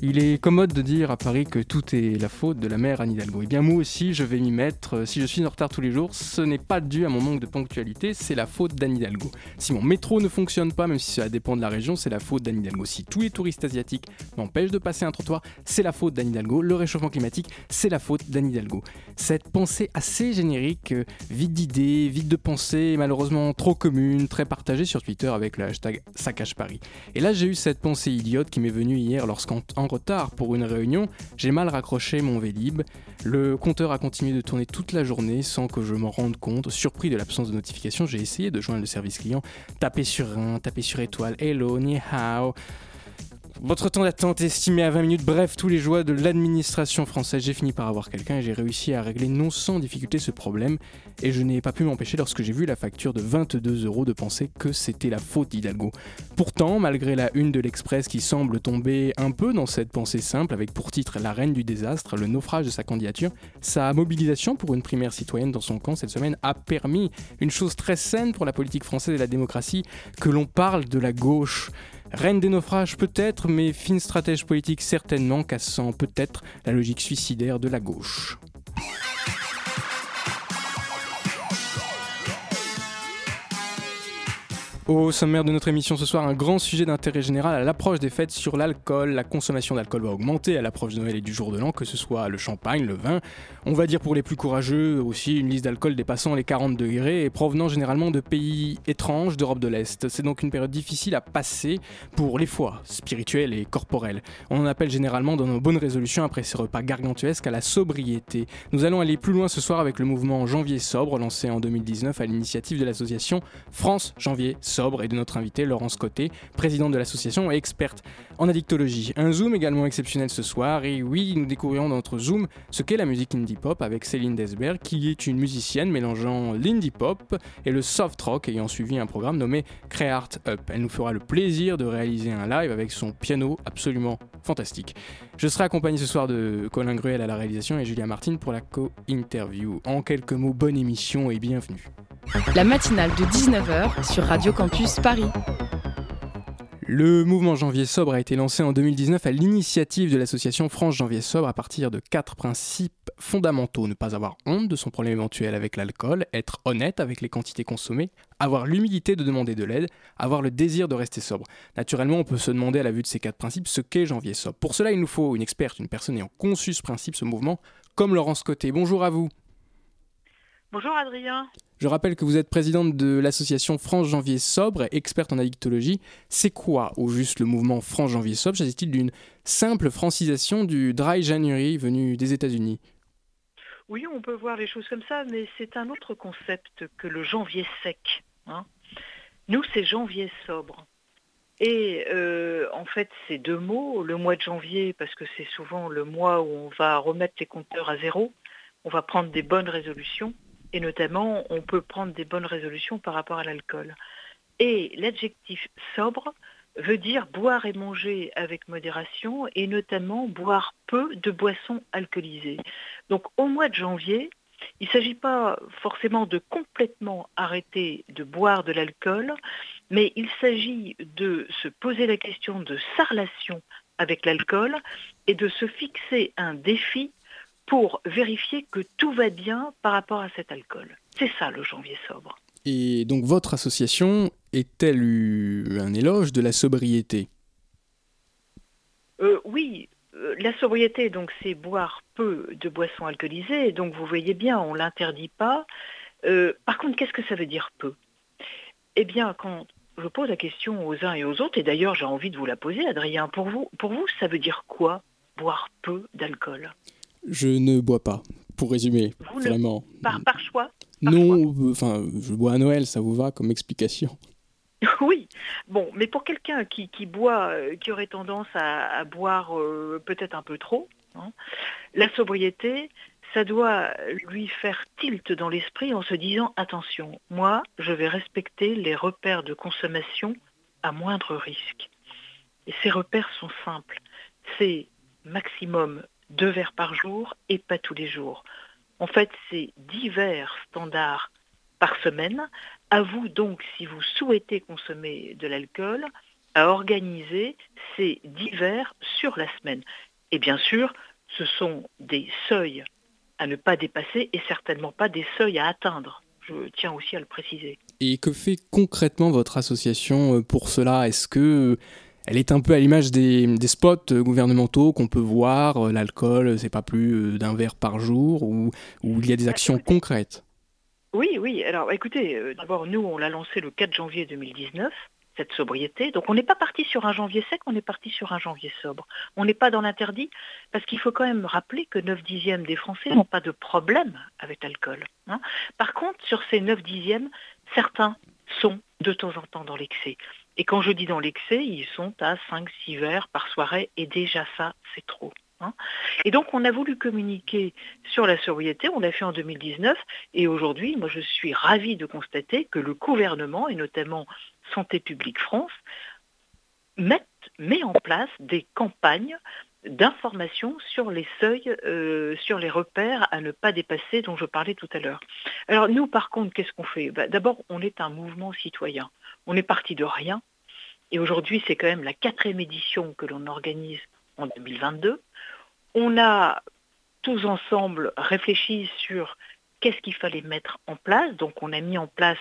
Il est commode de dire à Paris que tout est la faute de la mère Anne Hidalgo. Eh bien moi aussi, je vais m'y mettre. Si je suis en retard tous les jours, ce n'est pas dû à mon manque de ponctualité, c'est la faute d'Anne Hidalgo. Si mon métro ne fonctionne pas, même si cela dépend de la région, c'est la faute d'Anne Hidalgo. Si tous les touristes asiatiques m'empêchent de passer un trottoir, c'est la faute d'Anne Hidalgo. Le réchauffement climatique, c'est la faute d'Anne Hidalgo. Cette pensée assez générique, euh, vide d'idées, vide de pensées, malheureusement trop commune, très partagée sur Twitter avec le hashtag Saccage. Et là, j'ai eu cette pensée idiote qui m'est venue hier lorsqu'en retard pour une réunion, j'ai mal raccroché mon Vélib. Le compteur a continué de tourner toute la journée sans que je m'en rende compte. Surpris de l'absence de notification, j'ai essayé de joindre le service client, taper sur 1, taper sur étoile, hello, ni hao. Votre temps d'attente est estimé à 20 minutes. Bref, tous les joies de l'administration française. J'ai fini par avoir quelqu'un et j'ai réussi à régler non sans difficulté ce problème. Et je n'ai pas pu m'empêcher lorsque j'ai vu la facture de 22 euros de penser que c'était la faute d'Hidalgo. Pourtant, malgré la une de l'Express qui semble tomber un peu dans cette pensée simple avec pour titre La reine du désastre, le naufrage de sa candidature, sa mobilisation pour une primaire citoyenne dans son camp cette semaine a permis une chose très saine pour la politique française et la démocratie, que l'on parle de la gauche. Reine des naufrages peut-être, mais fine stratège politique certainement, cassant peut-être la logique suicidaire de la gauche. Au sommaire de notre émission ce soir, un grand sujet d'intérêt général à l'approche des fêtes sur l'alcool. La consommation d'alcool va augmenter à l'approche de Noël et du jour de l'an, que ce soit le champagne, le vin. On va dire pour les plus courageux aussi une liste d'alcool dépassant les 40 degrés et provenant généralement de pays étranges d'Europe de l'Est. C'est donc une période difficile à passer pour les foies spirituelles et corporelles. On en appelle généralement dans nos bonnes résolutions après ces repas gargantuesques à la sobriété. Nous allons aller plus loin ce soir avec le mouvement Janvier Sobre lancé en 2019 à l'initiative de l'association France Janvier Sobre et de notre invité Laurence Côté, présidente de l'association et experte en addictologie. Un zoom également exceptionnel ce soir et oui, nous découvrirons dans notre zoom ce qu'est la musique indie pop avec Céline Desberg qui est une musicienne mélangeant l'indie pop et le soft rock ayant suivi un programme nommé Creart Up. Elle nous fera le plaisir de réaliser un live avec son piano absolument fantastique. Je serai accompagné ce soir de Colin Gruel à la réalisation et Julia Martin pour la co-interview. En quelques mots, bonne émission et bienvenue. La matinale de 19h sur Radio Campus Paris. Le mouvement Janvier Sobre a été lancé en 2019 à l'initiative de l'association France Janvier Sobre à partir de quatre principes fondamentaux. Ne pas avoir honte de son problème éventuel avec l'alcool, être honnête avec les quantités consommées, avoir l'humilité de demander de l'aide, avoir le désir de rester sobre. Naturellement, on peut se demander à la vue de ces quatre principes ce qu'est Janvier Sobre. Pour cela, il nous faut une experte, une personne ayant conçu ce principe, ce mouvement, comme Laurence Côté. Bonjour à vous. Bonjour Adrien. Je rappelle que vous êtes présidente de l'association France Janvier Sobre, experte en addictologie. C'est quoi au juste le mouvement France Janvier Sobre? S'agit-il d'une simple francisation du Dry January venu des États-Unis? Oui, on peut voir les choses comme ça, mais c'est un autre concept que le janvier sec. Hein. Nous, c'est janvier sobre. Et euh, en fait, ces deux mots, le mois de janvier, parce que c'est souvent le mois où on va remettre les compteurs à zéro, on va prendre des bonnes résolutions, et notamment, on peut prendre des bonnes résolutions par rapport à l'alcool. Et l'adjectif sobre veut dire boire et manger avec modération et notamment boire peu de boissons alcoolisées. Donc au mois de janvier, il ne s'agit pas forcément de complètement arrêter de boire de l'alcool, mais il s'agit de se poser la question de sa relation avec l'alcool et de se fixer un défi pour vérifier que tout va bien par rapport à cet alcool. C'est ça le janvier sobre. Et donc votre association est-elle un éloge de la sobriété? Euh, Oui, euh, la sobriété, donc c'est boire peu de boissons alcoolisées, donc vous voyez bien, on ne l'interdit pas. Euh, par contre, qu'est-ce que ça veut dire peu? Eh bien, quand je pose la question aux uns et aux autres, et d'ailleurs j'ai envie de vous la poser, Adrien, pour vous, pour vous ça veut dire quoi, boire peu d'alcool? Je ne bois pas, pour résumer, vraiment. Par, par choix Non, enfin, je bois à Noël, ça vous va comme explication Oui, bon, mais pour quelqu'un qui, qui, boit, euh, qui aurait tendance à, boire euh, peut-être un peu trop, hein, la sobriété, ça doit lui faire tilt dans l'esprit en se disant attention, moi, je vais respecter les repères de consommation à moindre risque. Et ces repères sont simples. C'est maximum deux verres par jour et pas tous les jours. En fait, c'est 10 verres standards par semaine. À vous donc, si vous souhaitez consommer de l'alcool, à organiser ces 10 verres sur la semaine. Et bien sûr, ce sont des seuils à ne pas dépasser et certainement pas des seuils à atteindre. Je tiens aussi à le préciser. Et que fait concrètement votre association euh, pour cela? Est-ce que euh, elle est un peu à l'image des, spots euh, gouvernementaux qu'on peut voir, l'alcool, c'est pas plus d'un verre par jour, ou, il y a des actions concrètes Oui, oui. Alors écoutez, d'abord nous, on l'a lancé le 4 janvier 2019 cette sobriété. Donc on n'est pas parti sur un janvier sec, on est parti sur un janvier sobre. On n'est pas dans l'interdit, parce qu'il faut quand même rappeler que 9 dixièmes des Français n'ont pas de problème avec l'alcool. Hein. Par contre, sur ces 9 dixièmes, certains sont de temps en temps dans l'excès. Et quand je dis dans l'excès, ils sont à 5-6 verres par soirée, et déjà ça, c'est trop. Hein. Et donc on a voulu communiquer sur la sobriété, on l'a fait en 2019 et aujourd'hui, moi je suis ravie de constater que le gouvernement et notamment Santé publique France met, met en place des campagnes d'information sur les seuils, euh, sur les repères à ne pas dépasser dont je parlais tout à l'heure. Alors nous, par contre, qu'est-ce qu'on fait? Bah, D'abord, on est un mouvement citoyen. On est parti de rien. Et aujourd'hui, c'est quand même la quatrième édition que l'on organise en 2022. On a tous ensemble réfléchi sur qu'est-ce qu'il fallait mettre en place. Donc on a mis en place,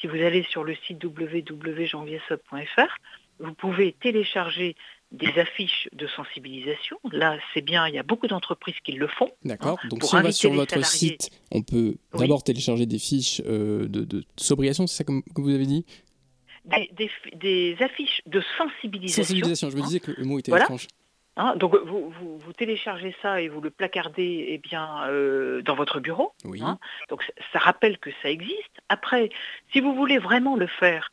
si vous allez sur le site www.janviersop.fr, vous pouvez télécharger des affiches de sensibilisation. Là, c'est bien, il y a beaucoup d'entreprises qui le font. D'accord. Donc si on va sur votre site, on peut d'abord télécharger des fiches euh, de, de, sobriation, c'est ça que, vous avez dit? Des, affiches de sensibilisation. Sensibilisation, je me disais que le mot était étrange. Hein, donc vous, téléchargez ça et vous le placardez eh bien, euh, dans votre bureau. Oui. Hein. donc ça rappelle que ça existe. Après, si vous voulez vraiment le faire,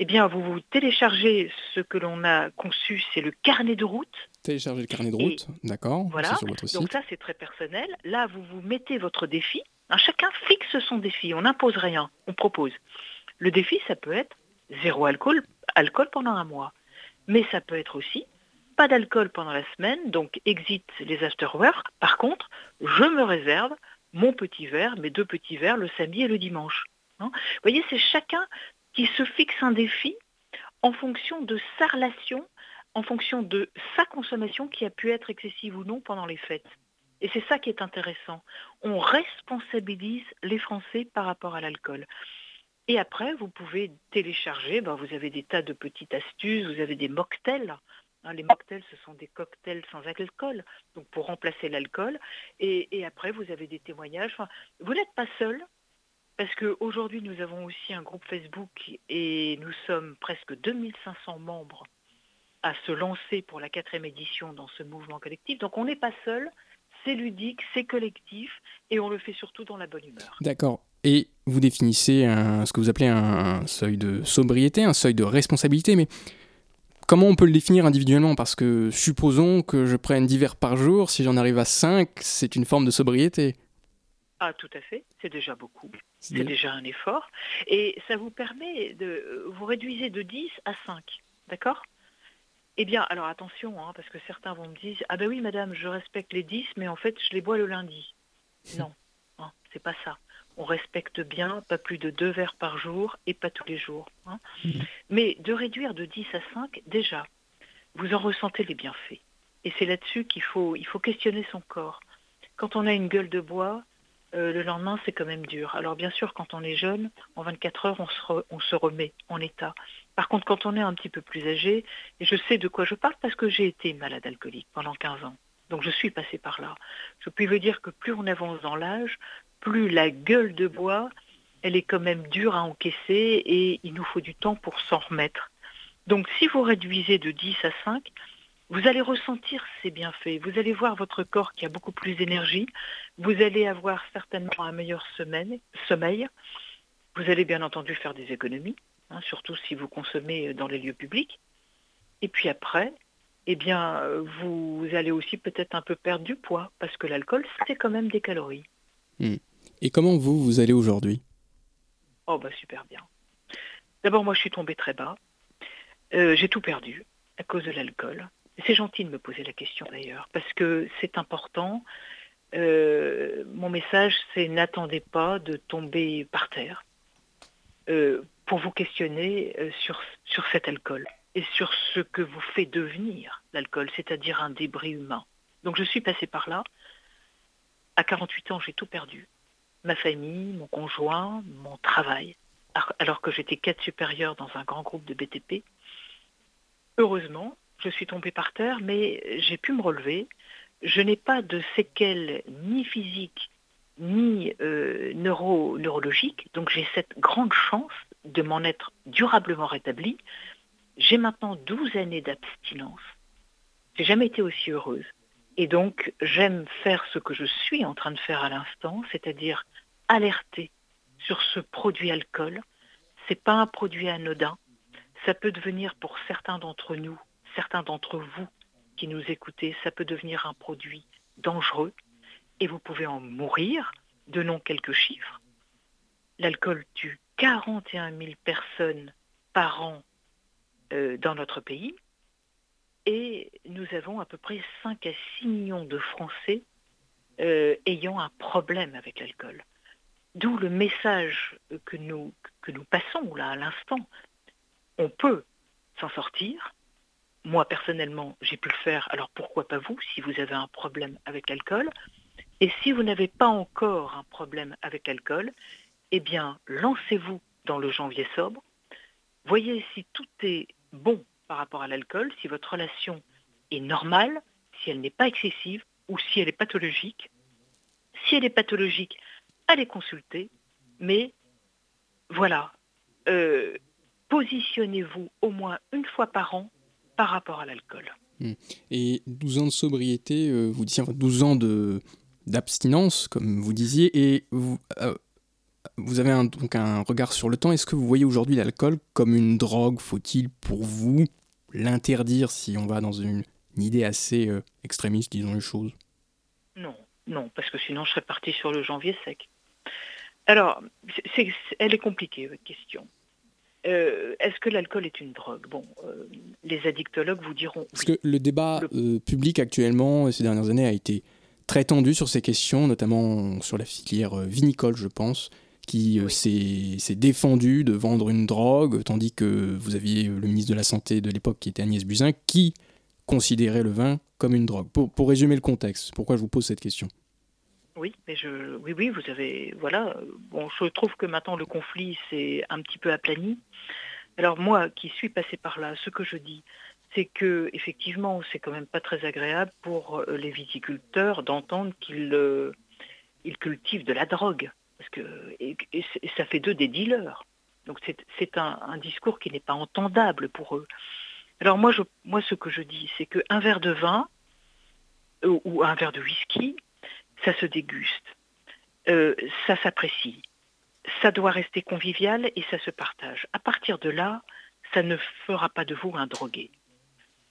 eh bien vous vous téléchargez ce que l'on a conçu, c'est le carnet de route. Télécharger le carnet de route, d'accord. Voilà. Sur votre site. Donc ça c'est très personnel. Là vous vous mettez votre défi. Hein, chacun fixe son défi. On n'impose rien. On propose. Le défi ça peut être zéro alcool, alcool pendant un mois. Mais ça peut être aussi pas d'alcool pendant la semaine, donc exit les afterwork. Par contre, je me réserve mon petit verre, mes deux petits verres le samedi et le dimanche. Hein. Vous voyez, c'est chacun qui se fixe un défi en fonction de sa relation, en fonction de sa consommation qui a pu être excessive ou non pendant les fêtes. Et c'est ça qui est intéressant. On responsabilise les Français par rapport à l'alcool. Et après, vous pouvez télécharger, ben, vous avez des tas de petites astuces, vous avez des mocktails Hein, les mocktails, ce sont des cocktails sans alcool, donc pour remplacer l'alcool. Et, après, vous avez des témoignages. vous n'êtes pas seul, parce qu'aujourd'hui, nous avons aussi un groupe Facebook et nous sommes presque 2500 membres à se lancer pour la quatrième édition dans ce mouvement collectif. Donc on n'est pas seul, c'est ludique, c'est collectif, et on le fait surtout dans la bonne humeur. D'accord. Et vous définissez ce que vous appelez un seuil de sobriété, un seuil de responsabilité, mais Comment on peut le définir individuellement? Parce que supposons que je prenne 10 verres par jour, si j'en arrive à 5, c'est une forme de sobriété. Ah, tout à fait, c'est déjà beaucoup. C'est déjà un effort. Et ça vous permet de vous réduisez de 10 à 5. D'accord? Eh bien, alors attention, hein, parce que certains vont me dire Ah ben oui, madame, je respecte les 10, mais en fait, je les bois le lundi. Non, hein, c'est pas ça on respecte bien, pas plus de deux verres par jour et pas tous les jours. Hein. Mmh. Mais de réduire de 10 à 5, déjà, vous en ressentez les bienfaits. Et c'est là-dessus qu'il faut, il faut questionner son corps. Quand on a une gueule de bois, euh, le lendemain, c'est quand même dur. Alors bien sûr, quand on est jeune, en 24 heures, on se, on se remet en état. Par contre, quand on est un petit peu plus âgé, et je sais de quoi je parle parce que j'ai été malade alcoolique pendant 15 ans. Donc je suis passée par là. Je puis vous dire que plus on avance dans l'âge, plus la gueule de bois, elle est quand même dure à encaisser et il nous faut du temps pour s'en remettre. Donc si vous réduisez de 10 à 5, vous allez ressentir ces bienfaits. Vous allez voir votre corps qui a beaucoup plus d'énergie. Vous allez avoir certainement un meilleur sommeil. Vous allez bien entendu faire des économies, hein, surtout si vous consommez dans les lieux publics. Et puis après, eh bien, vous allez aussi peut-être un peu perdre du poids, parce que l'alcool, c'est quand même des calories. Hmm. Et comment vous, vous allez aujourd'hui? Oh, bah super bien. D'abord, moi, je suis tombée très bas. Euh, j'ai tout perdu à cause de l'alcool. C'est gentil de me poser la question d'ailleurs, parce que c'est important. Euh, mon message, c'est n'attendez pas de tomber par terre euh, pour vous questionner sur, sur cet alcool et sur ce que vous fait devenir l'alcool, c'est-à-dire un débris humain. Donc je suis passée par là. À 48 ans, j'ai tout perdu. Ma famille, mon conjoint, mon travail, alors que j'étais cadre supérieur dans un grand groupe de BTP. Heureusement, je suis tombée par terre, mais j'ai pu me relever. Je n'ai pas de séquelles ni physiques ni euh, neuro neurologiques, donc j'ai cette grande chance de m'en être durablement rétablie. J'ai maintenant 12 années d'abstinence. J'ai jamais été aussi heureuse. Et donc, j'aime faire ce que je suis en train de faire à l'instant, c'est-à-dire alerter sur ce produit alcool. Ce n'est pas un produit anodin. Ça peut devenir pour certains d'entre nous, certains d'entre vous qui nous écoutez, ça peut devenir un produit dangereux et vous pouvez en mourir. Donnons quelques chiffres. L'alcool tue 41 000 personnes par an euh, dans notre pays et nous avons à peu près 5 à 6 millions de Français euh, ayant un problème avec l'alcool. D'où le message que nous, que nous passons là à l'instant. On peut s'en sortir. Moi, personnellement, j'ai pu le faire, alors pourquoi pas vous, si vous avez un problème avec l'alcool? Et si vous n'avez pas encore un problème avec l'alcool, eh bien, lancez-vous dans le janvier sobre. Voyez si tout est bon par rapport à l'alcool, si votre relation est normale, si elle n'est pas excessive ou si elle est pathologique. Si elle est pathologique, allez consulter, mais voilà, euh, positionnez-vous au moins une fois par an par rapport à l'alcool. Hmm. Et 12 ans de sobriété, euh, vous disiez, enfin 12 ans d'abstinence, comme vous disiez, et vous, euh, vous avez donc un regard sur le temps. Est-ce que vous voyez aujourd'hui l'alcool comme une drogue? Faut-il pour vous l'interdire si on va dans une, idée assez extrémiste, disons les choses Non, non, parce que sinon je serais parti sur le janvier sec. Alors, elle est compliquée, votre question. Euh, est-ce que l'alcool est une drogue? Bon, euh, les addictologues vous diront. Parce que le débat euh, public actuellement, ces dernières années, a été très tendu sur ces questions, notamment sur la filière vinicole, je pense, qui s'est défendu de vendre une drogue, tandis que vous aviez le ministre de la Santé de l'époque, qui était Agnès Buzyn, qui considérait le vin comme une drogue. pour résumer le contexte, pourquoi je vous pose cette question? Oui, mais je, oui, oui, vous avez, voilà. Bon, je trouve que maintenant le conflit s'est un petit peu aplani. Alors moi, qui suis passé par là, ce que je dis, c'est que effectivement, c'est quand même pas très agréable pour euh, les viticulteurs d'entendre qu'ils euh, cultivent de la drogue, parce que ça fait d'eux des dealers. Donc c'est un, discours qui n'est pas entendable pour eux. Alors moi, ce que je dis, c'est qu'un verre de vin euh, ou un verre de whisky, ça se déguste, euh, ça s'apprécie, ça doit rester convivial et ça se partage. À partir de là, ça ne fera pas de vous un drogué.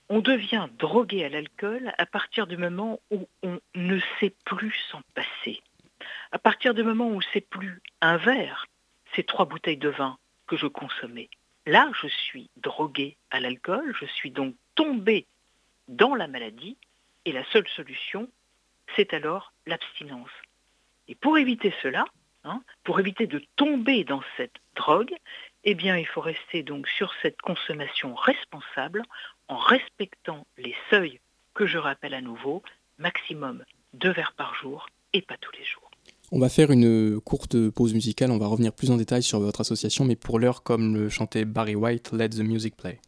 On devient drogué à l'alcool à partir du moment où on ne sait plus s'en passer. À partir du moment où c'est plus un verre, c'est trois bouteilles de vin que je consommais. Là, je suis drogué à l'alcool, je suis donc tombé dans la maladie, et la seule solution, c'est alors l'abstinence. Et pour éviter cela, hein, pour éviter de tomber dans cette drogue, eh bien, il faut rester donc sur cette consommation responsable en respectant les seuils que je rappelle à nouveau, maximum deux verres par jour et pas tous les jours. On va faire une courte pause musicale, on va revenir plus en détail sur votre association, mais pour l'heure, comme le chantait Barry White, Let the Music Play.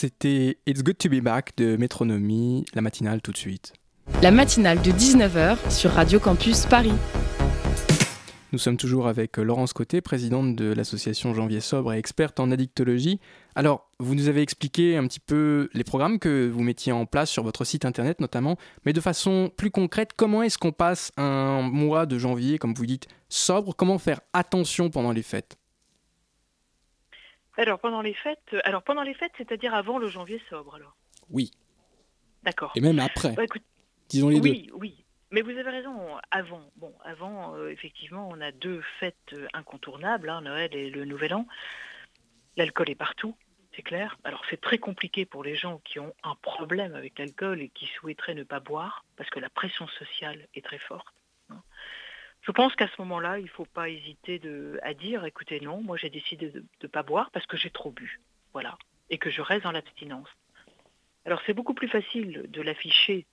C'était It's Good to Be Back de Métronomie, la matinale tout de suite. La matinale de 19h sur Radio Campus Paris. Nous sommes toujours avec Laurence Côté, présidente de l'association Janvier Sobre et experte en addictologie. Alors, vous nous avez expliqué un petit peu les programmes que vous mettiez en place sur votre site internet notamment, mais de façon plus concrète, comment est-ce qu'on passe un mois de janvier, comme vous dites, sobre? Comment faire attention pendant les fêtes? Alors pendant les fêtes, euh, alors pendant les fêtes, c'est-à-dire avant le janvier sobre alors. Oui, D'accord. et même après, Bah, écoute, disons les deux. oui, oui. Mais vous avez raison, avant, bon, avant, euh, effectivement, on a deux fêtes euh, incontournables, hein, Noël et le Nouvel An. L'alcool est partout, c'est clair. Alors c'est très compliqué pour les gens qui ont un problème avec l'alcool et qui souhaiteraient ne pas boire, parce que la pression sociale est très forte. Je pense qu'à ce moment-là, il ne faut pas hésiter de, à dire, écoutez, non, moi j'ai décidé de ne pas boire parce que j'ai trop bu, voilà, et que je reste dans l'abstinence. Alors c'est beaucoup plus facile de l'afficher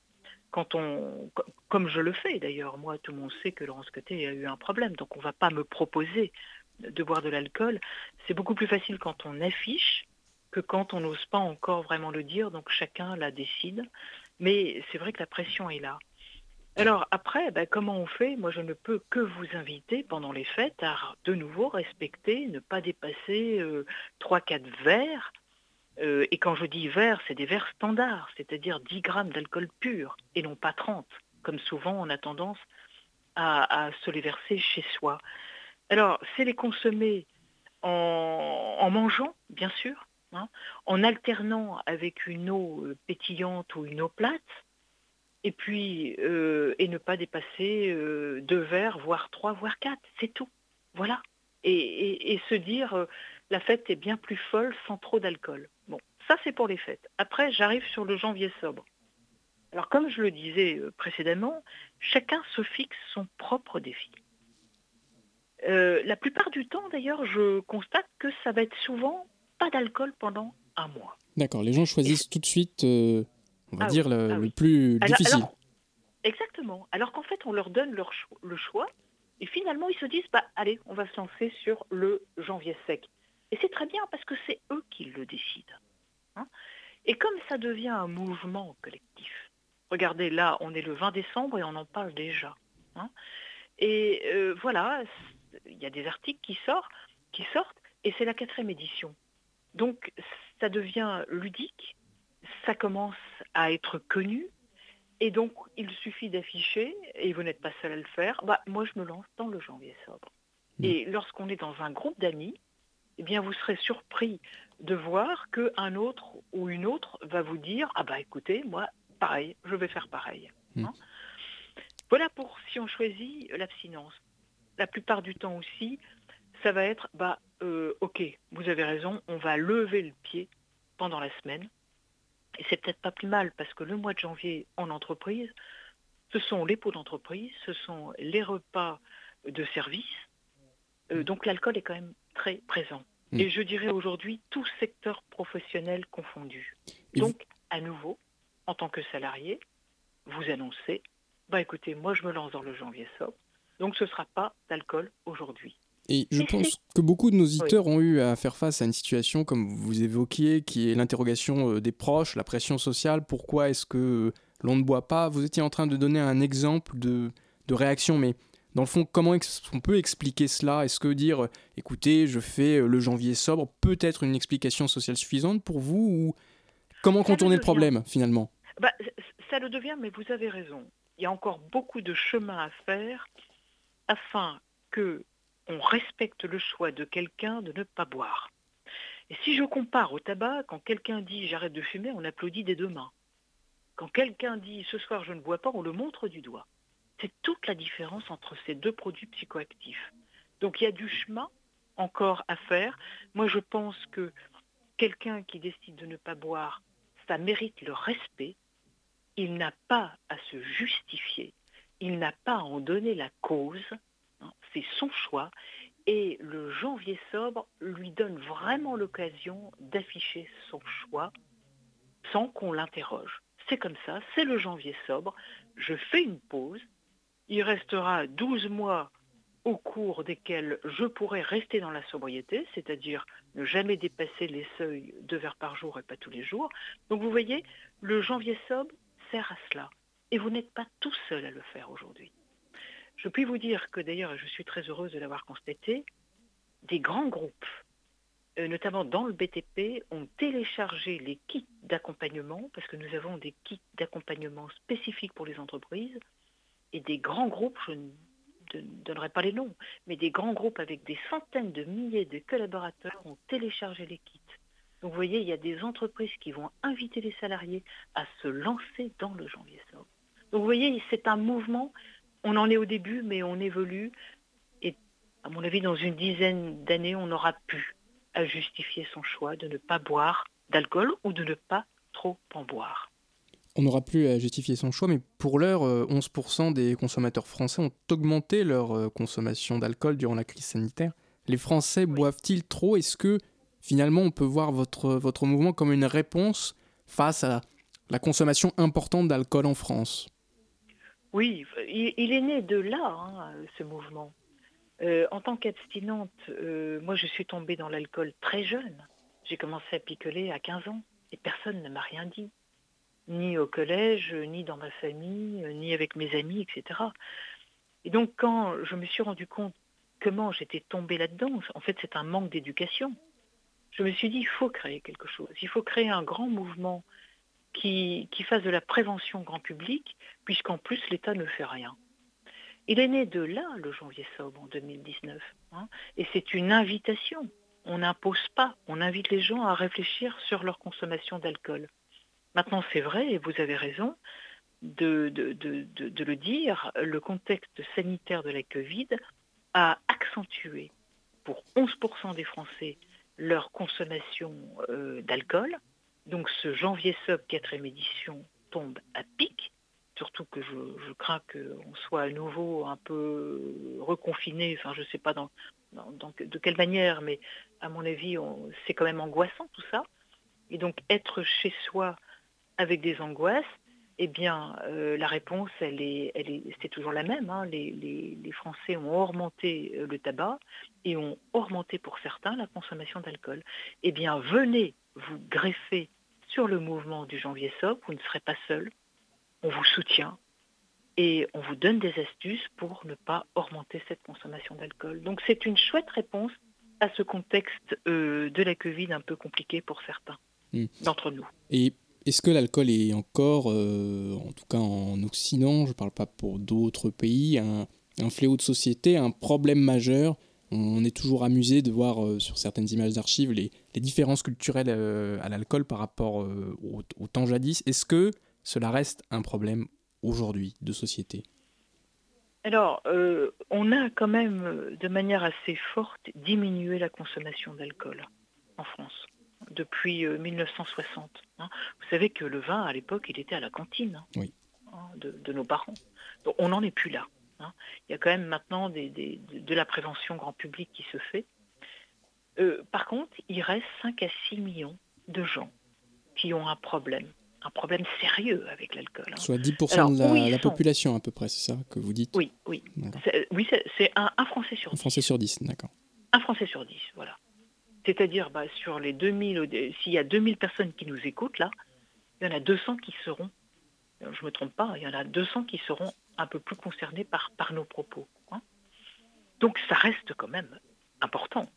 quand on, co- comme je le fais d'ailleurs, moi tout le monde sait que Laurence Côté a eu un problème, donc on ne va pas me proposer de boire de l'alcool. C'est beaucoup plus facile quand on affiche que quand on n'ose pas encore vraiment le dire, donc chacun la décide. Mais c'est vrai que la pression est là. Alors après, ben, comment on fait? Moi, je ne peux que vous inviter pendant les fêtes à de nouveau respecter, ne pas dépasser euh, 3-4 verres. Euh, et quand je dis verres, c'est des verres standards, c'est-à-dire 10 grammes d'alcool pur et non pas 30, comme souvent on a tendance à, se les verser chez soi. Alors, c'est les consommer en, en mangeant, bien sûr, hein, en alternant avec une eau euh, pétillante ou une eau plate, et puis euh, et ne pas dépasser euh, deux verres, voire trois, voire quatre, c'est tout. Voilà. Et, et- et se dire euh, la fête est bien plus folle sans trop d'alcool. Bon, ça c'est pour les fêtes. Après, j'arrive sur le janvier sobre. Alors comme je le disais précédemment, chacun se fixe son propre défi. La plupart du temps, d'ailleurs, je constate que ça va être souvent pas d'alcool pendant un mois. D'accord, les gens choisissent tout de suite, on va Ah dire, oui, le, ah le oui. plus Alors- difficile. alors- exactement. Alors qu'en fait, on leur donne leur cho- le choix et finalement, ils se disent, bah, allez, on va se lancer sur le janvier sec. Et c'est très bien parce que c'est eux qui le décident. hein. et comme ça devient un mouvement collectif, regardez, là, on est le 20 décembre et on en parle déjà. hein. et euh, voilà, il y a des articles qui sortent, qui sortent et c'est la quatrième édition. Donc ça devient ludique, ça commence à être connu, et donc il suffit d'afficher, et vous n'êtes pas seul à le faire, bah, moi je me lance dans le janvier sobre. Mm. Et lorsqu'on est dans un groupe d'amis, eh bien vous serez surpris de voir qu'un autre ou une autre va vous dire Ah bah écoutez, moi, pareil, je vais faire pareil. Hein voilà pour si on choisit l'abstinence. La plupart du temps aussi, ça va être bah euh, ok, vous avez raison, on va lever le pied pendant la semaine. Et c'est peut-être pas plus mal parce que le mois de janvier en entreprise, ce sont les pots d'entreprise, ce sont les repas de service. Euh, donc l'alcool est quand même très présent. Mm. Et je dirais aujourd'hui tout secteur professionnel confondu. Et Donc, à nouveau, en tant que salarié, vous annoncez, bah écoutez, moi je me lance dans le janvier sobre, donc ce ne sera pas d'alcool aujourd'hui. Et je pense que beaucoup de nos auditeurs ont eu à faire face à une situation comme vous évoquiez, qui est l'interrogation euh, des proches, la pression sociale. Pourquoi est-ce que euh, l'on ne boit pas? Vous étiez en train de donner un exemple de, de réaction, mais dans le fond, comment on peut expliquer cela? Est-ce que dire, euh, écoutez, je fais le janvier sobre, peut être une explication sociale suffisante pour vous? Ou comment contourner le le problème finalement? Bah, ça le devient, mais vous avez raison. Il y a encore beaucoup de chemin à faire afin que on respecte le choix de quelqu'un de ne pas boire. Et si je compare au tabac, quand quelqu'un dit j'arrête de fumer, on applaudit des deux mains. Quand quelqu'un dit ce soir je ne bois pas, on le montre du doigt. C'est toute la différence entre ces deux produits psychoactifs. Donc il y a du chemin encore à faire. Moi je pense que quelqu'un qui décide de ne pas boire, ça mérite le respect. Il n'a pas à se justifier. Il n'a pas à en donner la cause. Son choix. Et le janvier sobre lui donne vraiment l'occasion d'afficher son choix sans qu'on l'interroge. C'est comme ça, c'est le janvier sobre. Je fais une pause. Il restera 12 mois au cours desquels je pourrai rester dans la sobriété, c'est-à-dire ne jamais dépasser les seuils de verres par jour et pas tous les jours. Donc vous voyez, le janvier sobre sert à cela. Et vous n'êtes pas tout seul à le faire aujourd'hui. Je puis vous dire que d'ailleurs, et je suis très heureuse de l'avoir constaté, des grands groupes, euh, notamment dans le BTP, ont téléchargé les kits d'accompagnement, parce que nous avons des kits d'accompagnement spécifiques pour les entreprises, et des grands groupes, je ne donnerai pas les noms, mais des grands groupes avec des centaines de milliers de collaborateurs ont téléchargé les kits. Donc vous voyez, il y a des entreprises qui vont inviter les salariés à se lancer dans le janvier. Donc vous voyez, c'est un mouvement, on en est au début, mais on évolue. Et à mon avis, dans une dizaine d'années, on aura pu à justifier son choix de ne pas boire d'alcool ou de ne pas trop en boire. On n'aura plus à justifier son choix, mais pour l'heure, euh, 11% des consommateurs français ont augmenté leur euh, consommation d'alcool durant la crise sanitaire. Les Français boivent-ils trop? Est-ce que finalement on peut voir votre, votre mouvement comme une réponse face à la consommation importante d'alcool en France? Oui, il, est né de là, hein, ce mouvement. Euh, en tant qu'abstinente, euh, moi je suis tombée dans l'alcool très jeune. J'ai commencé à picoler à 15 ans et personne ne m'a rien dit. Ni au collège, ni dans ma famille, ni avec mes amis, etc. Et donc quand je me suis rendu compte comment j'étais tombée là-dedans, en fait c'est un manque d'éducation. Je me suis dit, il faut créer quelque chose. Il faut créer un grand mouvement qui, fasse de la prévention grand public, puisqu'en plus l'État ne fait rien. Il est né de là, le janvier sobre, en 2019. hein, et c'est une invitation. On n'impose pas, on invite les gens à réfléchir sur leur consommation d'alcool. Maintenant, c'est vrai, et vous avez raison de le dire, le contexte sanitaire de la Covid a accentué pour 11% des Français leur consommation euh, d'alcool. Donc ce janvier sub 4 édition tombe à pic, surtout que je, crains qu'on soit à nouveau un peu reconfiné, enfin je ne sais pas dans, de quelle manière, mais à mon avis c'est quand même angoissant tout ça. Et donc être chez soi avec des angoisses, eh bien euh, la réponse elle est, elle est, c'est toujours la même. hein. Les Français ont augmenté euh, le tabac et ont augmenté pour certains la consommation d'alcool. Eh bien venez vous greffer sur le mouvement du janvier sobre, vous ne serez pas seul, on vous soutient et on vous donne des astuces pour ne pas augmenter cette consommation d'alcool. Donc c'est une chouette réponse à ce contexte euh, de la Covid un peu compliqué pour certains Mm. d'entre nous. Et est-ce que l'alcool est encore, euh, en tout cas en Occident, je ne parle pas pour d'autres pays, un, un fléau de société, un problème majeur On est toujours amusé de voir euh, sur certaines images d'archives les, les différences culturelles euh, à l'alcool par rapport euh, au, au temps jadis. Est-ce que cela reste un problème aujourd'hui de société? Alors, on a quand même, de manière assez forte, diminué la consommation d'alcool en France depuis euh, 1960. hein. Vous savez que le vin, à l'époque, il était à la cantine hein, Oui. hein, de, de nos parents. Donc, on n'en est plus là. Hein. Il y a quand même maintenant des- des- de, la prévention grand public qui se fait. Euh, par contre, il reste 5 à 6 millions de gens qui ont un problème, un problème sérieux avec l'alcool. hein. Soit 10% Alors, de la, la population à peu près, c'est ça que vous dites? Oui, oui. C'est- Oui, c'est- un, un Français sur Un 10. Français sur 10, d'accord. Un Français sur 10, voilà. C'est-à-dire, bah, sur les 2000, au- s'il y a 2000 personnes qui nous écoutent, là, il y en a 200 qui seront, euh, je ne me trompe pas, il y en a 200 qui seront un peu plus concernés par, par nos propos. hein. Donc ça reste quand même important.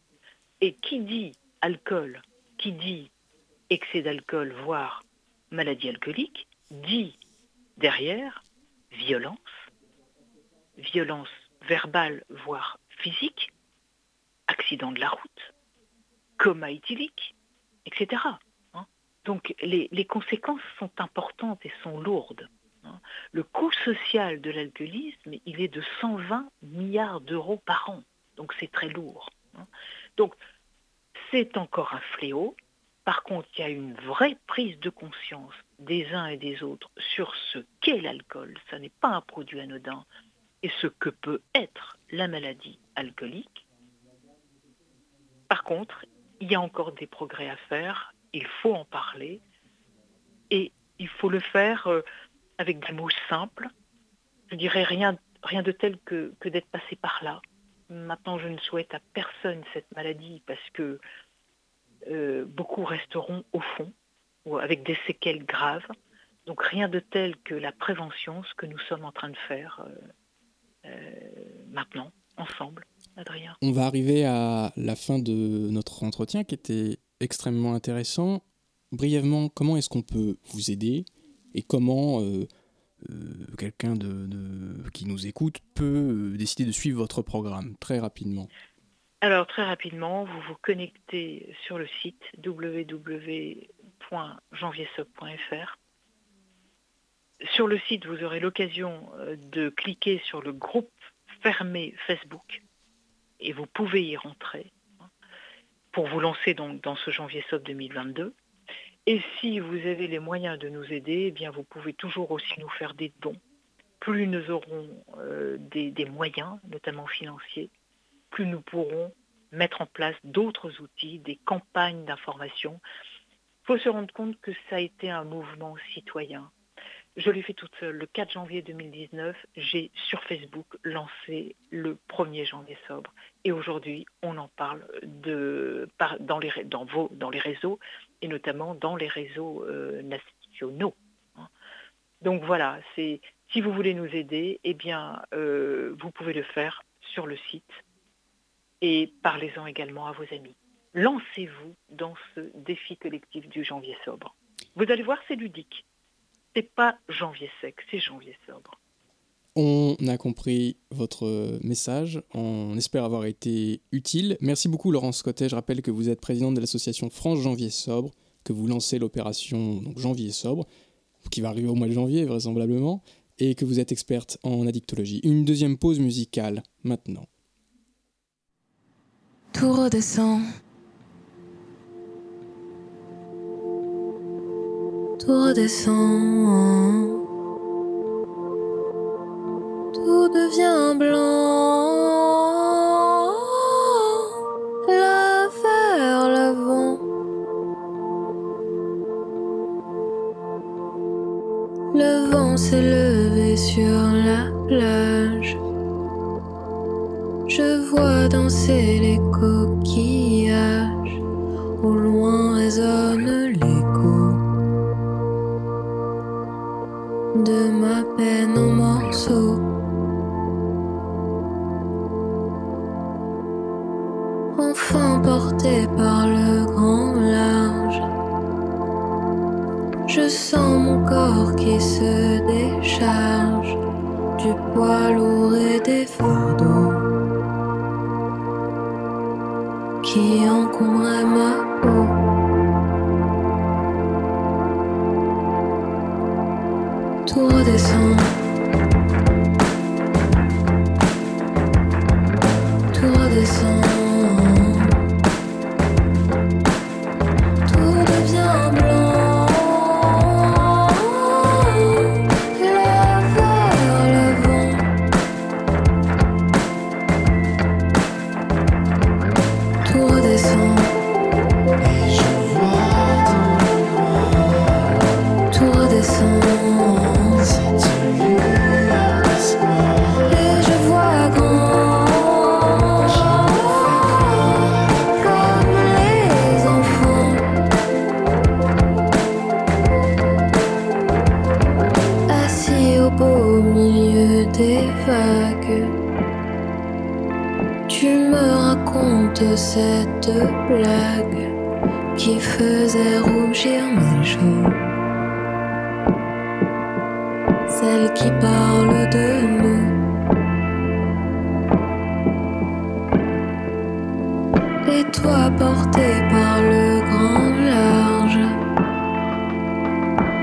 Et qui dit alcool, qui dit excès d'alcool, voire maladie alcoolique, dit derrière violence, violence verbale, voire physique, accident de la route, coma éthylique, etc. les conséquences sont importantes et sont lourdes. hein. Le coût social de l'alcoolisme, il est de 120 milliards d'euros par an. Donc c'est très lourd. hein. Donc c'est encore un fléau. Par contre, il y a une vraie prise de conscience des uns et des autres sur ce qu'est l'alcool. Ça n'est pas un produit anodin. Et ce que peut être la maladie alcoolique. Par contre, il y a encore des progrès à faire. Il faut en parler. Faut le faire euh, avec des mots simples. Je dirais rien, rien de tel que, d'être passé par là. Maintenant, je ne souhaite à personne cette maladie parce que euh, beaucoup resteront au fond ou avec des séquelles graves. Donc rien de tel que la prévention, ce que nous sommes en train de faire euh, maintenant, ensemble, Adrien. On va arriver à la fin de notre entretien qui était extrêmement intéressant. Brièvement, comment est-ce qu'on peut vous aider et comment euh, euh, quelqu'un de, qui nous écoute peut euh, décider de suivre votre programme très rapidement? Alors très rapidement, vous vous connectez sur le site www.janviersop.fr. Sur le site, vous aurez l'occasion de cliquer sur le groupe fermé Facebook et vous pouvez y rentrer hein, pour vous lancer donc dans ce janvier SOP 2022. Et si vous avez les moyens de nous aider, eh bien vous pouvez toujours aussi nous faire des dons. Plus nous aurons euh, des, moyens, notamment financiers, plus nous pourrons mettre en place d'autres outils, des campagnes d'information. Il faut se rendre compte que ça a été un mouvement citoyen. Je l'ai fait toute seule. Le 4 janvier 2019, j'ai sur Facebook lancé le 1er janvier sobre. Et aujourd'hui, on en parle dans les réseaux et notamment dans les réseaux euh, nationaux. hein. Donc voilà, c'est si vous voulez nous aider, eh bien, euh, vous pouvez le faire sur le site et parlez-en également à vos amis. Lancez-vous dans ce défi collectif du janvier sobre. Vous allez voir, c'est ludique. C'est pas janvier sec, c'est janvier sobre. On a compris votre message, on espère avoir été utile. Merci beaucoup Laurence Scottet, je rappelle que vous êtes présidente de l'association France Janvier Sobre, que vous lancez l'opération Janvier Sobre, qui va arriver au mois de janvier vraisemblablement, et que vous êtes experte en addictologie. Une deuxième pause musicale maintenant. Tout redescend. Tout redescend. Devient blanc. Là vers l'avant. Le vent s'est levé sur la plage. Je vois danser les coquillages. Au loin résonne l'écho de ma peine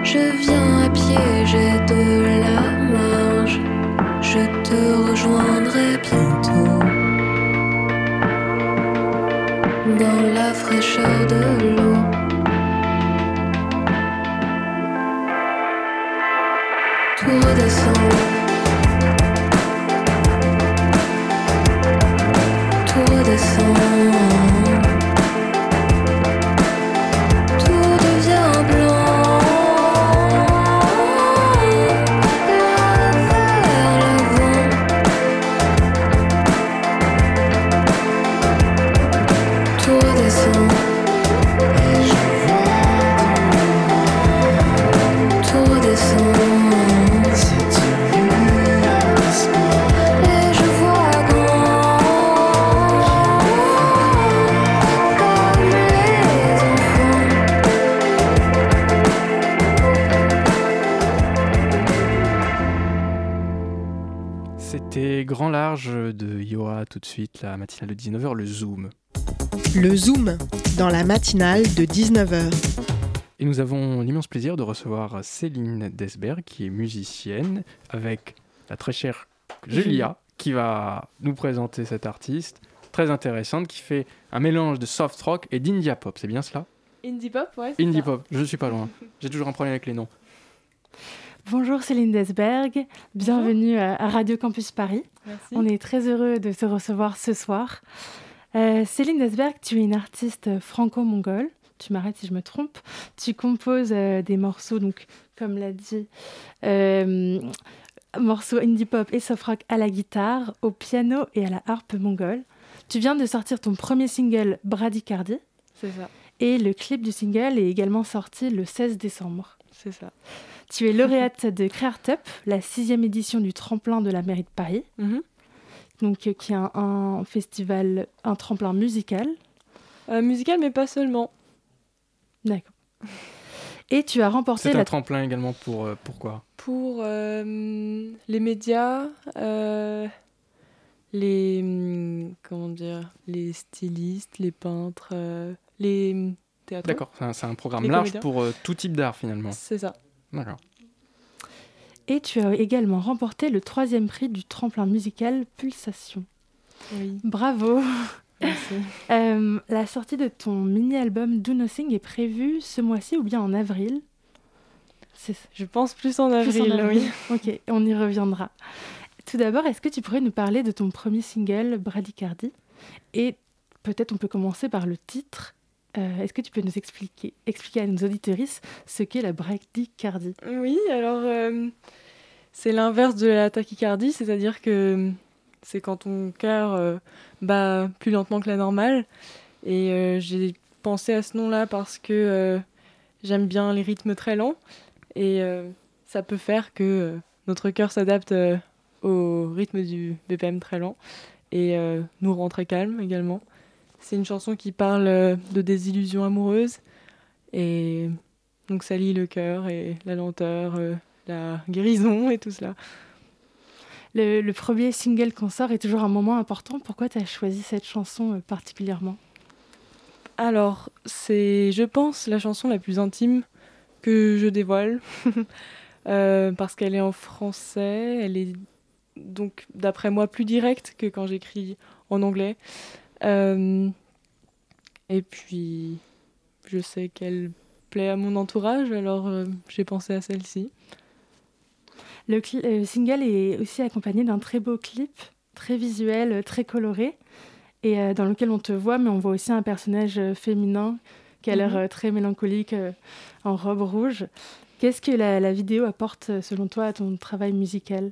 Je viens à pied, la matinale de 19h, le Zoom. Le Zoom, dans la matinale de 19h. Et nous avons l'immense plaisir de recevoir Céline Desberg, qui est musicienne, avec la très chère Julia, qui va nous présenter cette artiste très intéressante, qui fait un mélange de soft rock et d'india pop. C'est bien cela? Indie pop, ouais. c'est Indie ça. pop, je suis pas loin. J'ai toujours un problème avec les noms. Bonjour Céline Desberg, bienvenue à à Radio Campus Paris. Merci. On est très heureux de se recevoir ce soir. Euh, Céline Desberg, tu es une artiste franco-mongole. Tu m'arrêtes si je me trompe. Tu composes euh, des morceaux, donc comme l'a dit, euh, morceaux indie pop et soft rock à la guitare, au piano et à la harpe mongole. Tu viens de sortir ton premier single Bradycardie C'est ça, et le clip du single est également sorti le 16 décembre. c'est ça. Tu es lauréate de Créartup, la sixième édition du tremplin de la mairie de Paris, Mhm. donc euh, qui est un, un festival, un tremplin musical. Euh, musical, mais pas seulement. D'accord. Et tu as remporté C'est un la tremplin également pour euh, pourquoi Pour euh, les médias, euh, les hum, comment dire, les stylistes, les peintres, euh, les théâtres. D'accord, c'est un, programme Les large comédiens. pour euh, tout type d'art finalement. C'est ça. D'accord. et tu as également remporté le troisième prix du tremplin musical Pulsation. Oui. Bravo. Merci. Euh, la sortie de ton mini-album Do Nothing est prévue ce mois-ci ou bien en avril? Je pense plus en Plus avril, en avril. oui. Ok, on y reviendra. Tout d'abord, est-ce que tu pourrais nous parler de ton premier single, Bradycardie Et peut-être on peut commencer par le titre. Euh, est-ce que tu peux nous expliquer, expliquer à nos auditorices ce qu'est la bradycardie Oui, alors euh, c'est l'inverse de la tachycardie, c'est-à-dire que c'est quand ton cœur euh, bat plus lentement que la normale. Et j'ai pensé à ce nom-là parce que j'aime bien les rythmes très lents et ça peut faire que notre cœur s'adapte au rythme du BPM très lent et nous rend très calme également. C'est une chanson qui parle euh, de désillusions amoureuses. Et donc ça lie le cœur et la lenteur, euh, la guérison et tout cela. Le, le premier single qu'on sort est toujours un moment important. Pourquoi tu as choisi cette chanson euh, particulièrement? Alors, c'est, je pense, la chanson la plus intime que je dévoile. Euh, parce qu'elle est en français. Elle est donc, d'après moi, plus directe que quand j'écris en anglais. Euh, et puis, je sais qu'elle plaît à mon entourage, alors euh, j'ai pensé à celle-ci. Le, euh, single est aussi accompagné d'un très beau clip, très visuel, très coloré, et euh, dans lequel on te voit, mais on voit aussi un personnage féminin qui a l'air Mhm. très mélancolique en robe rouge. Qu'est-ce que la, la vidéo apporte, selon toi, à ton travail musical?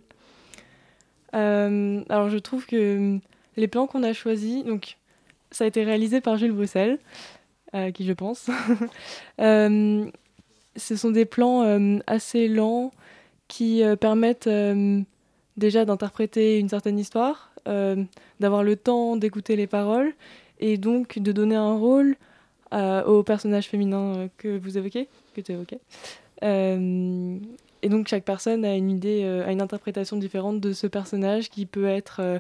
Alors je trouve que les plans qu'on a choisis, donc ça a été réalisé par Jules Bruxelles, à qui je pense. Euh, ce sont des plans euh, assez lents qui euh, permettent euh, déjà d'interpréter une certaine histoire, euh, d'avoir le temps d'écouter les paroles et donc de donner un rôle euh, au personnage féminin euh, que vous évoquez, que tu évoquais. Euh, et donc chaque personne a une idée, euh, a une interprétation différente de ce personnage qui peut être euh,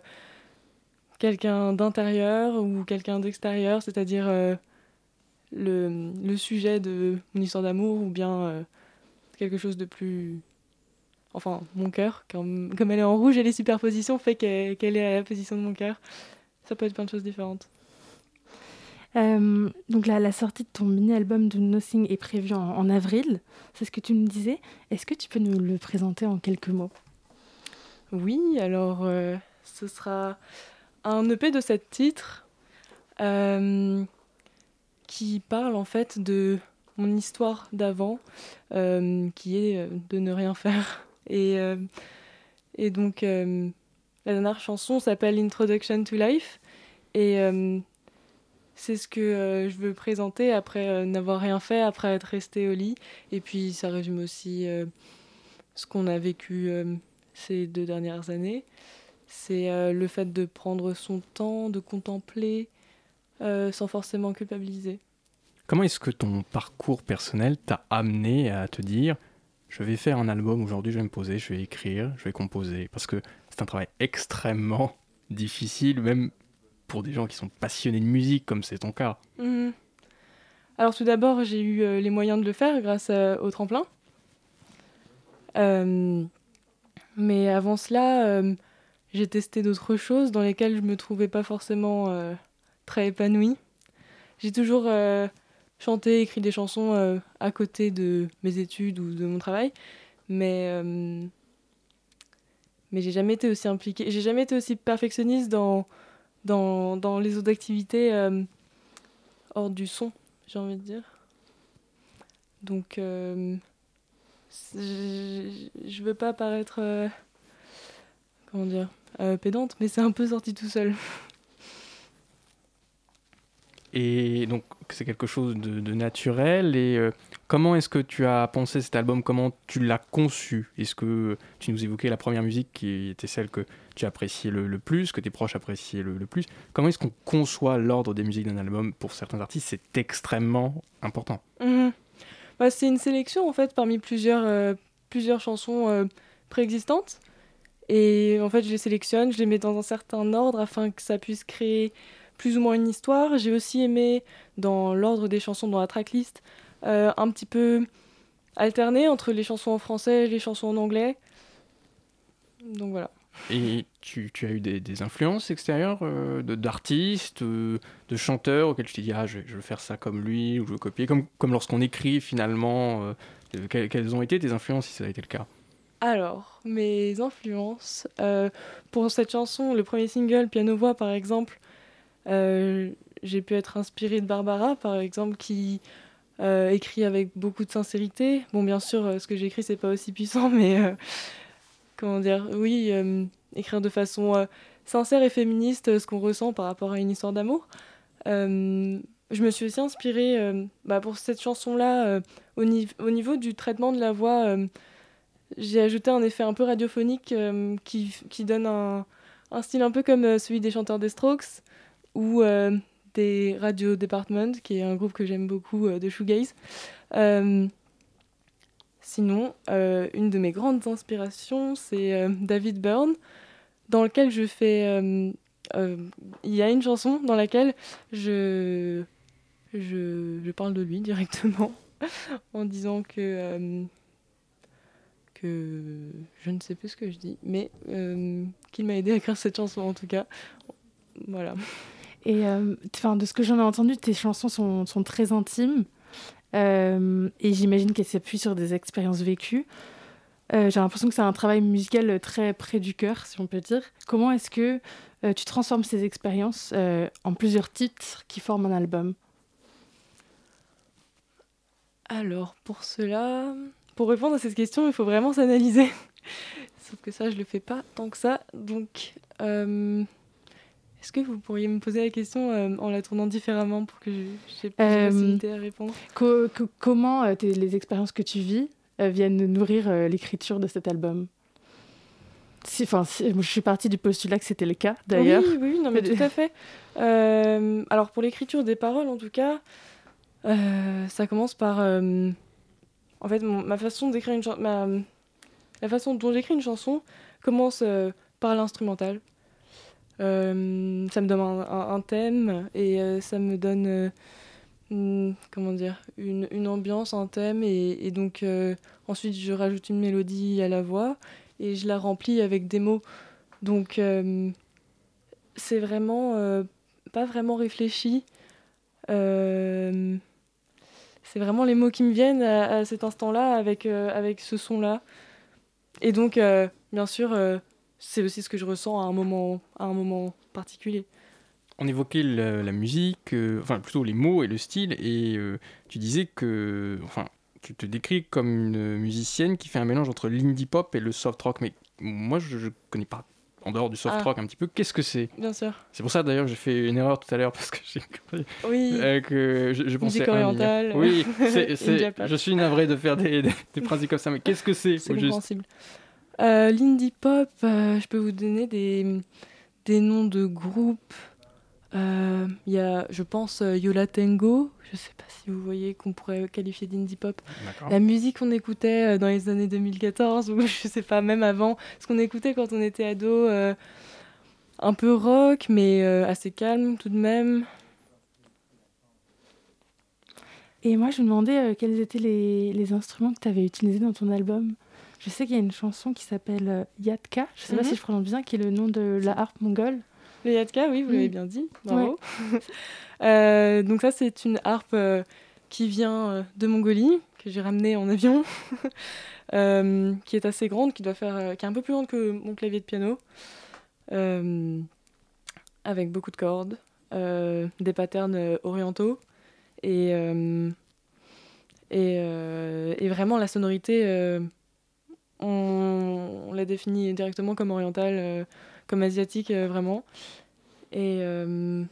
quelqu'un d'intérieur ou quelqu'un d'extérieur, c'est-à-dire euh, le, le sujet de mon histoire d'amour ou bien euh, quelque chose de plus... Enfin, mon cœur, comme, comme elle est en rouge et les superpositions fait qu'elle est à la position de mon cœur. Ça peut être plein de choses différentes. Euh, donc la, la sortie de ton mini-album de Nothing est prévue en, en avril, c'est ce que tu me disais. Est-ce que tu peux nous le présenter en quelques mots? Oui, alors ce sera un EP de sept titres euh, qui parle en fait de mon histoire d'avant, euh, qui est euh, de ne rien faire. Et, et donc la dernière chanson s'appelle Introduction to Life et c'est ce que je veux présenter après n'avoir rien fait, après être resté au lit. Et puis ça résume aussi ce qu'on a vécu ces deux dernières années. C'est euh, le fait de prendre son temps, de contempler, euh, sans forcément culpabiliser. Comment est-ce que ton parcours personnel t'a amené à te dire je vais faire un album aujourd'hui, je vais me poser, je vais écrire, je vais composer? Parce que c'est un travail extrêmement difficile, même pour des gens qui sont passionnés de musique, comme c'est ton cas. Mhm. Alors tout d'abord, j'ai eu euh, les moyens de le faire grâce à- au tremplin. Euh, mais avant cela, j'ai testé d'autres choses dans lesquelles je me trouvais pas forcément euh, très épanouie. J'ai toujours euh, chanté, écrit des chansons euh, à côté de mes études ou de mon travail, mais mais j'ai jamais été aussi impliquée, j'ai jamais été aussi perfectionniste dans dans, dans les autres activités hors du son, j'ai envie de dire. Donc, je veux pas paraître, comment dire, euh, pédante, mais c'est un peu sorti tout seul. Et donc, c'est quelque chose de, de naturel. Et euh, comment est-ce que tu as pensé cet album? Comment tu l'as conçu? Est-ce que tu nous évoquais la première musique qui était celle que tu appréciais le, le plus, que tes proches appréciaient le, le plus? Comment est-ce qu'on conçoit l'ordre des musiques d'un album? Pour certains artistes, c'est extrêmement important. Mhm. Bah, c'est une sélection en fait parmi plusieurs, euh, plusieurs chansons préexistantes. Et en fait, je les sélectionne, je les mets dans un certain ordre afin que ça puisse créer plus ou moins une histoire. J'ai aussi aimé, dans l'ordre des chansons dans la tracklist, euh, un petit peu alterner entre les chansons en français et les chansons en anglais. Donc voilà. Et tu, as eu des, influences extérieures euh, d'artistes, euh, de chanteurs auxquels tu t'es dit ah je, je veux faire ça comme lui ou je veux copier, comme, comme lorsqu'on écrit finalement. euh, quelles ont été tes influences si ça a été le cas? Alors, mes influences. euh, pour cette chanson, le premier single, Piano-Voix par exemple, euh, j'ai pu être inspirée de Barbara par exemple, qui euh, écrit avec beaucoup de sincérité. Bon, bien sûr, ce que j'écris, c'est pas aussi puissant, mais comment dire, oui, écrire de façon sincère et féministe ce qu'on ressent par rapport à une histoire d'amour. Je me suis aussi inspirée bah, pour cette chanson-là au niveau du traitement de la voix. Euh, j'ai ajouté un effet un peu radiophonique euh, qui, qui donne un, un style un peu comme euh, celui des chanteurs des Strokes, où euh, citer Radio Department, qui est un groupe que j'aime beaucoup de shoegaze. Euh, sinon, euh, une de mes grandes inspirations, c'est euh, David Byrne, dans lequel je fais. Il y a une chanson dans laquelle je, je, je parle de lui directement en disant que que je ne sais plus ce que je dis, mais qu'il m'a aidé à écrire cette chanson en tout cas. Voilà. Et de ce que j'en ai entendu, tes chansons sont, sont très intimes. Euh, et j'imagine qu'elle s'appuie sur des expériences vécues. Euh, j'ai l'impression que c'est un travail musical très près du cœur, si on peut dire. Comment est-ce que euh, tu transformes ces expériences en plusieurs titres qui forment un album? Alors, pour cela, pour répondre à cette question, il faut vraiment s'analyser. Sauf que ça, je le fais pas tant que ça. Donc, est-ce que vous pourriez me poser la question euh, en la tournant différemment pour que j'ai plus de euh, facilité à répondre? Comment euh, les expériences que tu vis viennent nourrir l'écriture de cet album? Enfin, je suis partie du postulat que c'était le cas, d'ailleurs. Oui, oui, non, mais tout à fait. alors, pour l'écriture des paroles, en tout cas, ça commence par... en fait, ma façon d'écrire une chanson... La façon dont j'écris une chanson commence par l'instrumental. Euh, ça me donne un, thème et euh, ça me donne euh, une, comment dire une, ambiance, un thème et, donc ensuite je rajoute une mélodie à la voix et je la remplis avec des mots. Donc c'est vraiment pas vraiment réfléchi. C'est vraiment les mots qui me viennent à, cet instant-là avec, avec ce son-là. Et donc, bien sûr, c'est aussi ce que je ressens à un moment, à un moment particulier. On évoquait la, musique, euh, enfin plutôt les mots et le style, et euh, tu disais que, enfin, tu te décris comme une musicienne qui fait un mélange entre l'indie pop et le soft rock, mais moi je, ne connais pas en dehors du soft ah. rock un petit peu, qu'est-ce que c'est? Bien sûr. C'est pour ça d'ailleurs j'ai fait une erreur tout à l'heure parce que j'ai compris oui. Euh, que je, je pensais orientale. Oui, je suis navré de faire des, des, principes comme ça, mais qu'est-ce que c'est C'est compréhensible. Euh, L'indie pop, euh, je peux vous donner des, des noms de groupes. Il euh, y a, je pense, Yola Tango. Je sais pas si vous voyez qu'on pourrait qualifier d'indie pop. La musique qu'on écoutait dans les années 2014, ou je sais pas, même avant, ce qu'on écoutait quand on était ado, un peu rock, mais assez calme tout de même. Et moi, je me demandais quels étaient les, les instruments que tu avais utilisés dans ton album. Je sais qu'il y a une chanson qui s'appelle euh, Yatka, je ne sais pas mhm. si je prononce bien, qui est le nom de la harpe mongole. Le Yatka, oui, vous l'avez bien dit. Bravo. Euh, donc ça, c'est une harpe euh, qui vient de Mongolie, que j'ai ramenée en avion, qui est assez grande, qui doit faire, qui est un peu plus grande que mon clavier de piano, avec beaucoup de cordes, des patterns orientaux et et, et, vraiment la sonorité on, l'a défini directement comme oriental, euh, comme asiatique euh, vraiment. Et euh,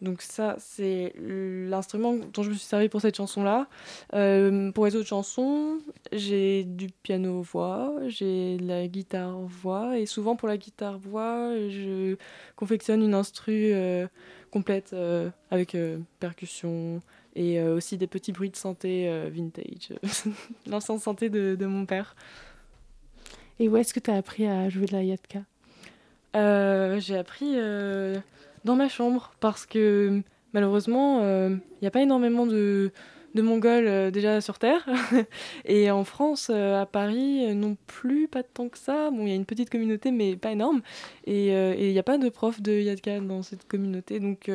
donc ça, c'est l'instrument dont je me suis servi pour cette chanson-là. pour les autres chansons, j'ai du piano-voix, j'ai de la guitare-voix, et souvent pour la guitare-voix, je confectionne une instru complète avec percussion et aussi des petits bruits de santé vintage, l'ancien santé de, de, mon père. Et où est-ce que tu as appris à jouer de la yatka euh, J'ai appris euh, dans ma chambre parce que malheureusement, il euh, n'y a pas énormément de, Mongols déjà sur Terre. et en France, à Paris, non plus, pas tant que ça. Bon, il y a une petite communauté, mais pas énorme. Et il n'y a pas de prof de yatka dans cette communauté. Donc,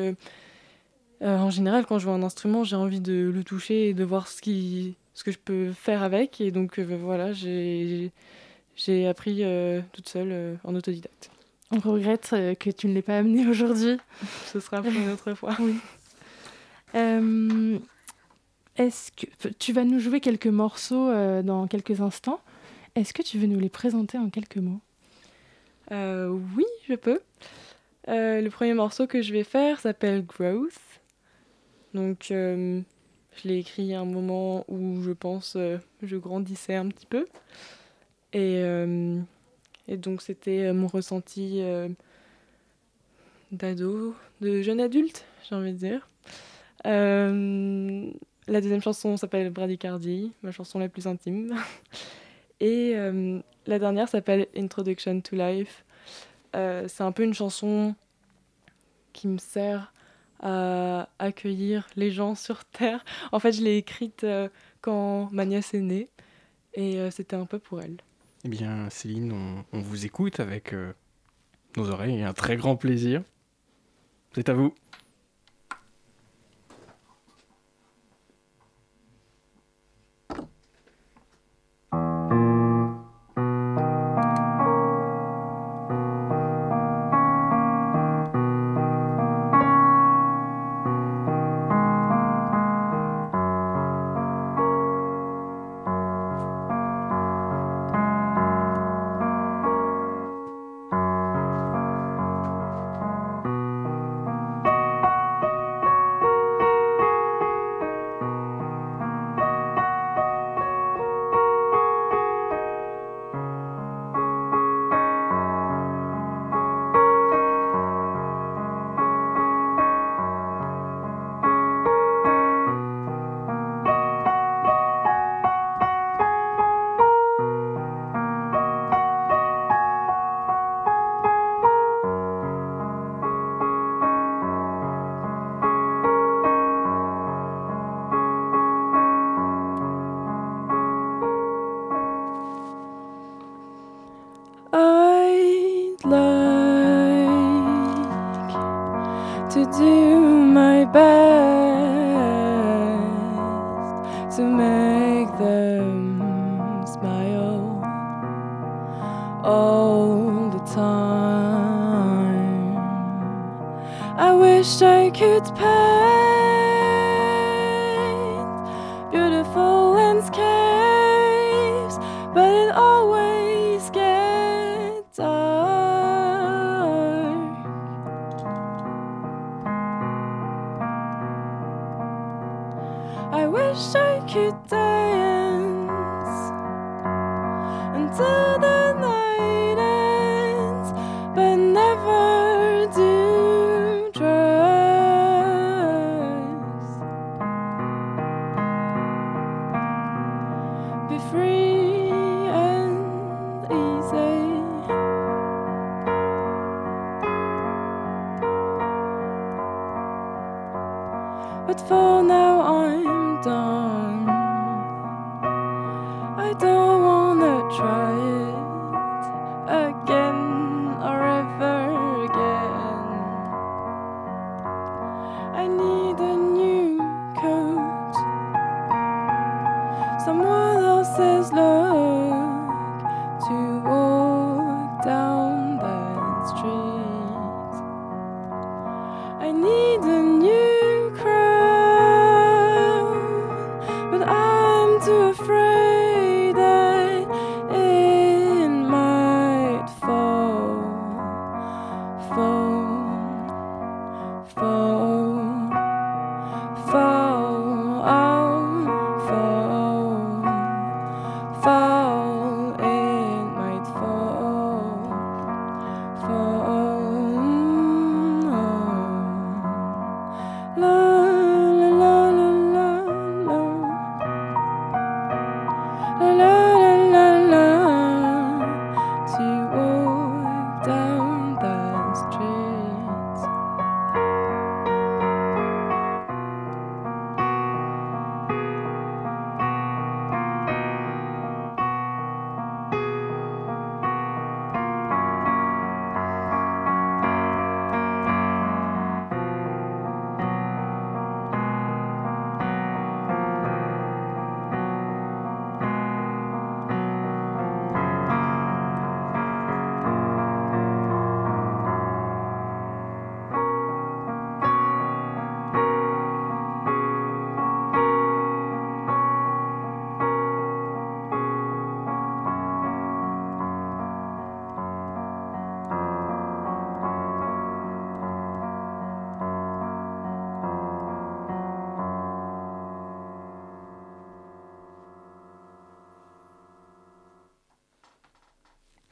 en général, quand je vois un instrument, j'ai envie de le toucher et de voir ce, que je peux faire avec. Et donc, voilà, j'ai appris toute seule en autodidacte. On regrette euh, que tu ne l'aies pas amené aujourd'hui. Ce sera pour une autre fois. Oui. Est-ce que tu vas nous jouer quelques morceaux dans quelques instants Est-ce que tu veux nous les présenter en quelques mots? Oui, je peux. le premier morceau que je vais faire s'appelle Growth. Donc, je l'ai écrit à un moment où je pense je grandissais un petit peu. Et, euh, et donc c'était euh, mon ressenti euh, d'ado, de jeune adulte, j'ai envie de dire. Euh, la deuxième chanson s'appelle Bradycardie, ma chanson la plus intime. Et euh, la dernière s'appelle Introduction to Life. C'est un peu une chanson qui me sert à accueillir les gens sur Terre. En fait, je l'ai écrite quand ma nièce est née et c'était un peu pour elle. Eh bien, Céline, on, vous écoute avec euh, nos oreilles et un très grand plaisir. C'est à vous. But for now I'm done. I don't wanna try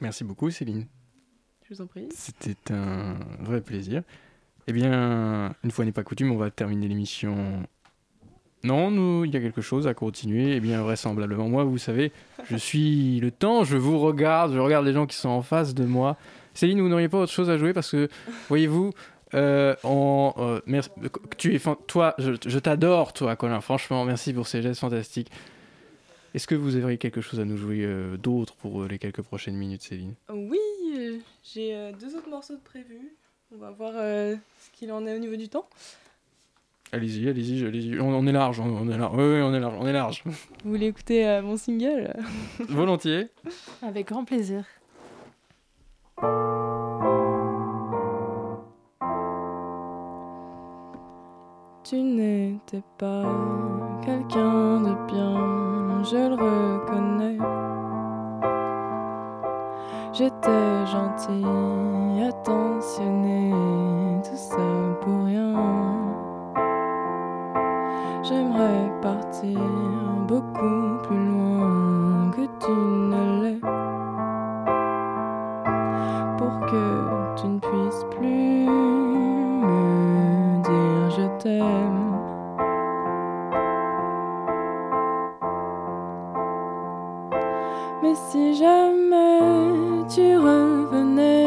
Merci beaucoup, Céline. Je vous en prie. C'était un vrai plaisir. Eh bien, une fois n'est pas coutume, on va terminer l'émission. Non, nous, il y a quelque chose à continuer. Eh bien, vraisemblablement, moi, vous savez, je suis le temps, je vous regarde, je regarde les gens qui sont en face de moi. Céline, vous n'auriez pas autre chose à jouer parce que, voyez-vous, euh, on, euh, merci- tu es toi, je, je t'adore, toi, Colin. Franchement, merci pour ces gestes fantastiques. Est-ce que vous auriez quelque chose à nous jouer euh, d'autre pour euh, les quelques prochaines minutes, Céline? Oui, euh, j'ai euh, deux autres morceaux de prévus. On va voir euh, ce qu'il en est au niveau du temps. Allez-y, allez-y, allez-y. On, on est large, on, on est large. Oui, oui, on est large, on est large. Vous voulez écouter euh, mon single? Volontiers. Avec grand plaisir. Tu n'étais pas quelqu'un de bien, je le reconnais. J'étais gentille, attentionnée, tout ça pour rien. J'aimerais partir Mais si jamais tu revenais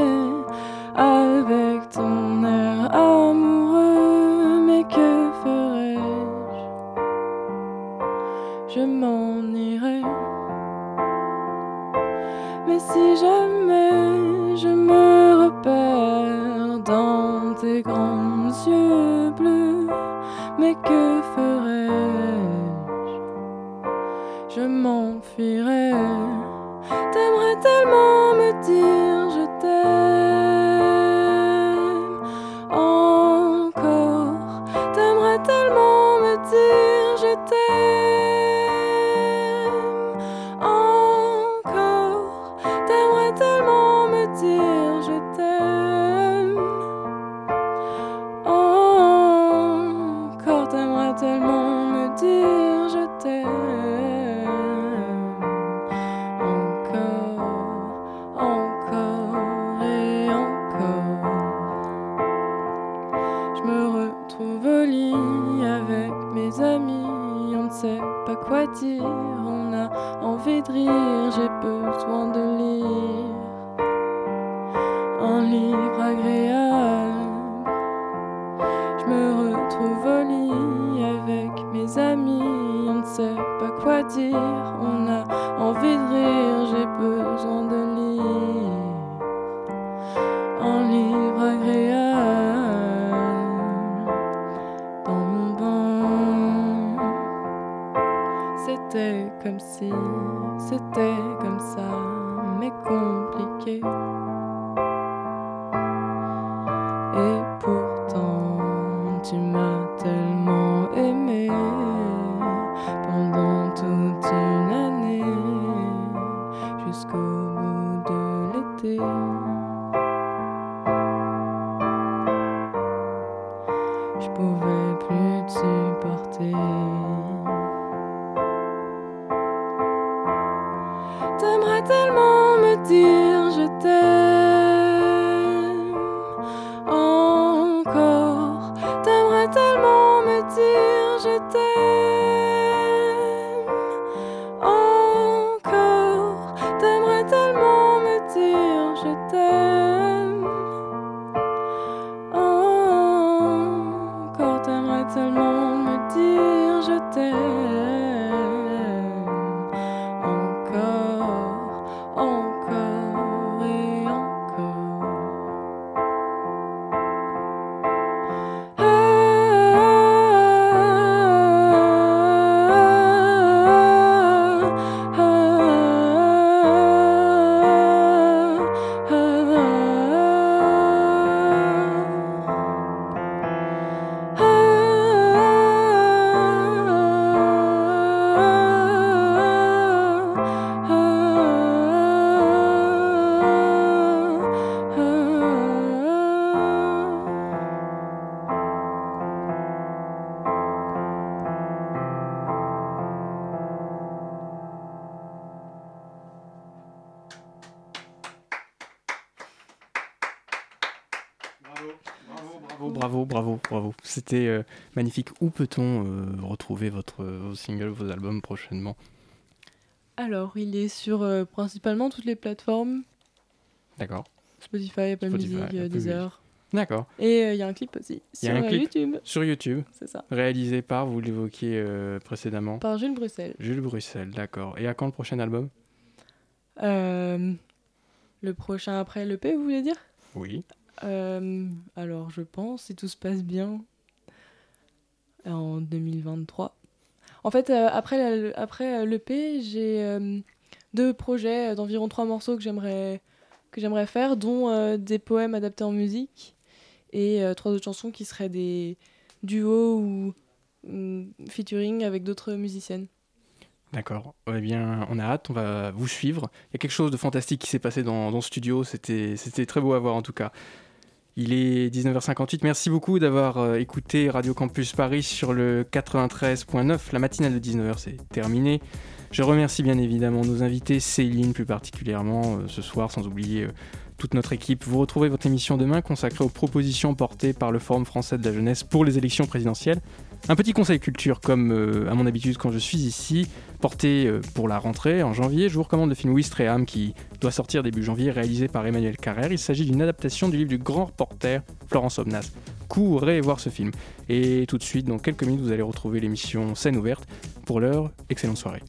bravo, bravo, bravo. C'était euh, magnifique. Où peut-on euh, retrouver votre, vos singles, vos albums prochainement? Alors, il est sur euh, principalement toutes les plateformes D'accord. Spotify, Apple Spotify, Music, Apple Deezer. D'accord. Et il y a un clip aussi sur a un clip YouTube. Sur YouTube, C'est ça. réalisé par, vous l'évoquiez précédemment, Par Jules Bruxelles. Jules Bruxelles, d'accord. Et à quand le prochain album? Le prochain après l'EP, vous voulez dire? Oui. Euh, Alors, je pense, si tout se passe bien, en 2023. En fait, euh, après, la- après euh, l'EP, j'ai deux projets d'environ trois morceaux que j'aimerais que j'aimerais faire, dont des poèmes adaptés en musique et trois autres chansons qui seraient des duos ou featuring avec d'autres musiciennes. D'accord. Eh bien, on a hâte, on va vous suivre. Il y a quelque chose de fantastique qui s'est passé dans, dans ce studio. C'était, c'était très beau à voir en tout cas. Il est 19h58. Merci beaucoup d'avoir euh, écouté Radio Campus Paris sur le 93.9. La matinale de 19h, c'est terminé. Je remercie bien évidemment nos invités, Céline plus particulièrement euh, ce soir, sans oublier euh, toute notre équipe. Vous retrouvez votre émission demain consacrée aux propositions portées par le Forum français de la jeunesse pour les élections présidentielles. Un petit conseil culture comme euh, à mon habitude quand je suis ici, porté euh, pour la rentrée en janvier. Je vous recommande le film Wistreham qui doit sortir début janvier, réalisé par Emmanuel Carrère. Il s'agit d'une adaptation du livre du grand reporter Florence Obnas. Courez voir ce film. Et tout de suite, dans quelques minutes, vous allez retrouver l'émission Scène ouverte. Pour l'heure, excellente soirée.